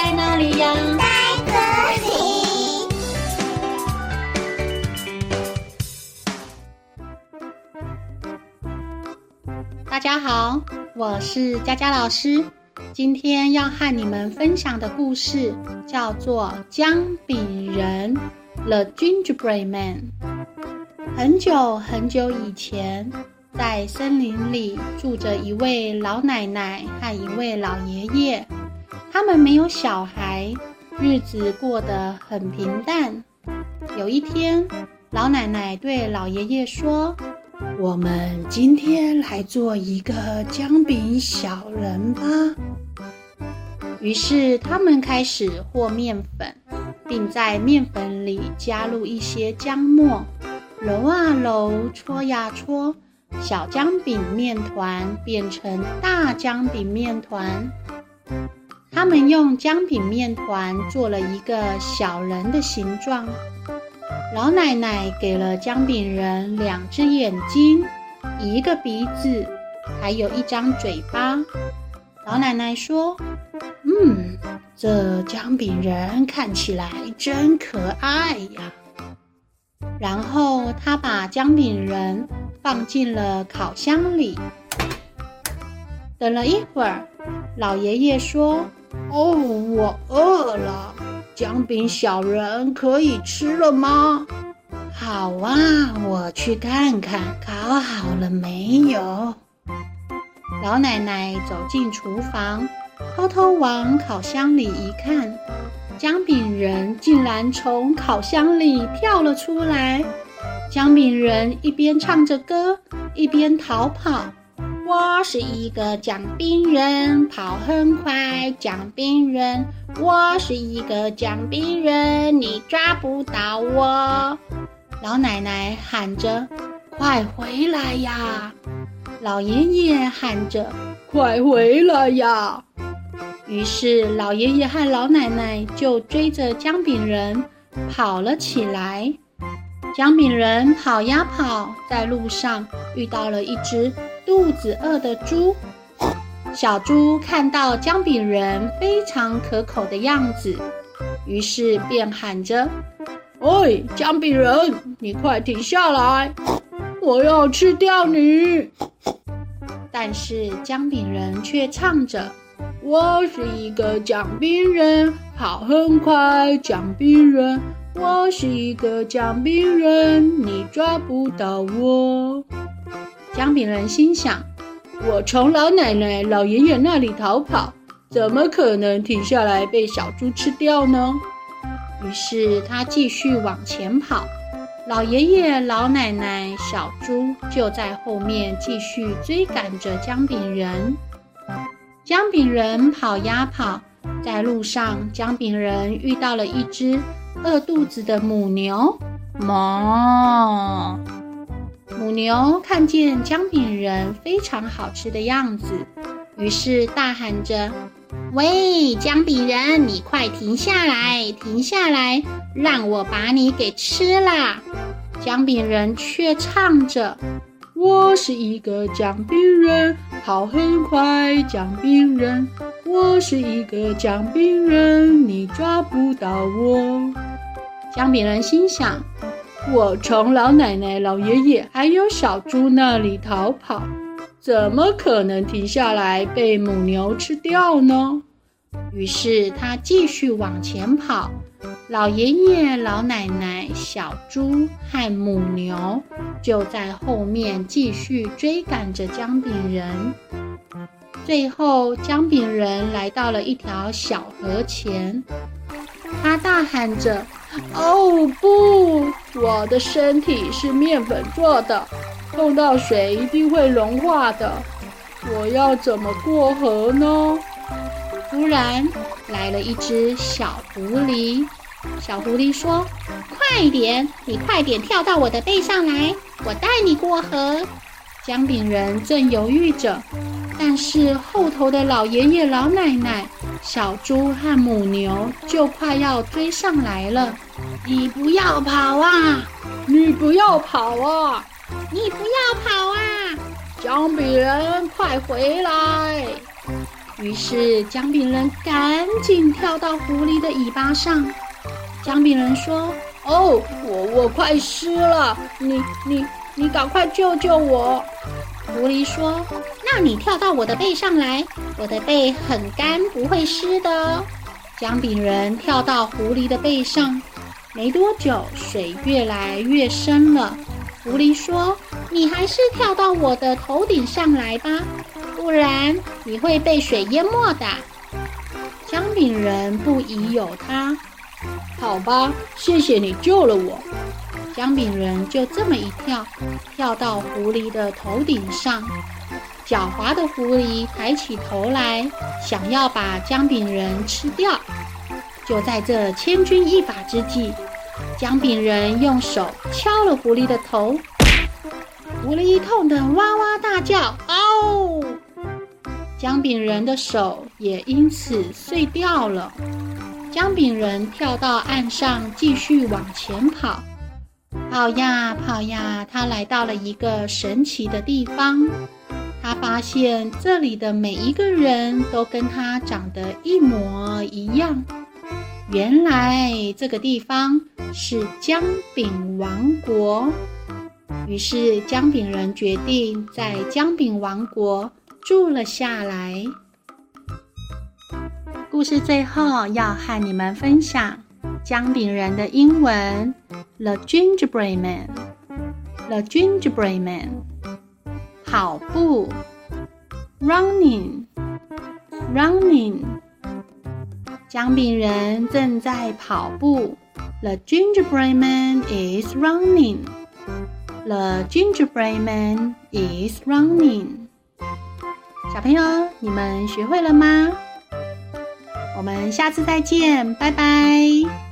在哪里呀？在这里。大家好，我是佳佳老师。今天要和你们分享的故事叫做《姜饼人》（The Gingerbread Man）。很久很久以前，在森林里住着一位老奶奶和一位老爷爷。他们没有小孩，日子过得很平淡。有一天，老奶奶对老爷爷说，我们今天来做一个姜饼小人吧。于是他们开始和面粉，并在面粉里加入一些姜末，揉啊揉，搓呀搓，小姜饼面团变成大姜饼面团。他们用姜饼面团做了一个小人的形状。老奶奶给了姜饼人两只眼睛、一个鼻子，还有一张嘴巴。老奶奶说：“嗯，这姜饼人看起来真可爱呀。”然后她把姜饼人放进了烤箱里。等了一会儿，老爷爷说：“哦，我饿了。”姜饼小人可以吃了吗？好啊，我去看看烤好了没有。老奶奶走进厨房，偷偷往烤箱里一看，姜饼人竟然从烤箱里跳了出来。姜饼人一边唱着歌，一边逃跑。我是一个姜饼人，跑很快。姜饼人，我是一个姜饼人，你抓不到我。老奶奶喊着：“快回来呀！”老爷爷喊着：“快回来呀！”于是老爷爷和老奶奶就追着姜饼人跑了起来。姜饼人跑呀跑，在路上遇到了一只。肚子饿的猪，小猪看到姜饼人非常可口的样子，于是便喊着：“喂，姜饼人，你快停下来，我要吃掉你！”但是姜饼人却唱着：“我是一个姜饼人，跑很快，姜饼人，我是一个姜饼人，你抓不到我。”姜饼人心想：“我从老奶奶、老爷爷那里逃跑，怎么可能停下来被小猪吃掉呢？”于是他继续往前跑，老爷爷、老奶奶、小猪就在后面继续追赶着姜饼人。姜饼人跑呀跑，在路上，姜饼人遇到了一只饿肚子的母牛，哞。母牛看见姜饼人非常好吃的样子，于是大喊着：“喂，姜饼人，你快停下来，停下来，让我把你给吃了！”姜饼人却唱着：“我是一个姜饼人，跑很快，姜饼人，我是一个姜饼人，你抓不到我。”姜饼人心想。我从老奶奶、老爷爷还有小猪那里逃跑，怎么可能停下来被母牛吃掉呢？于是他继续往前跑，老爷爷、老奶奶、小猪和母牛就在后面继续追赶着姜饼人。最后，姜饼人来到了一条小河前，他大喊着。哦不！我的身体是面粉做的，碰到水一定会融化的。我要怎么过河呢？突然来了一只小狐狸。小狐狸说：“快点，你快点跳到我的背上来，我带你过河。”姜饼人正犹豫着，但是后头的老爷爷、老奶奶。小猪和母牛就快要追上来了，你不要跑啊！你不要跑啊！你不要跑啊！姜饼人，快回来！于是姜饼人赶紧跳到狐狸的尾巴上。姜饼人说：“哦，我我快湿了，你你你赶快救救我！”狐狸说：“那你跳到我的背上来，我的背很干，不会湿的。”姜饼人跳到狐狸的背上，没多久，水越来越深了。狐狸说：“你还是跳到我的头顶上来吧。”不然你会被水淹没的。姜饼人不疑有他，好吧，谢谢你救了我。姜饼人就这么一跳，跳到狐狸的头顶上。狡猾的狐狸抬起头来，想要把姜饼人吃掉。就在这千钧一发之际，姜饼人用手敲了狐狸的头，狐狸痛得哇哇大叫：“嗷！”姜饼人的手也因此碎掉了。姜饼人跳到岸上，继续往前跑，跑呀跑呀，他来到了一个神奇的地方。他发现这里的每一个人都跟他长得一模一样。原来这个地方是姜饼王国。于是姜饼人决定在姜饼王国。住了下来。故事最后要和你们分享姜饼人的英文：The Gingerbread Man。The Gingerbread Man。跑步，Running，Running。姜饼人正在跑步。The Gingerbread Man is running。The Gingerbread Man is running。小朋友，你们学会了吗？我们下次再见，拜拜。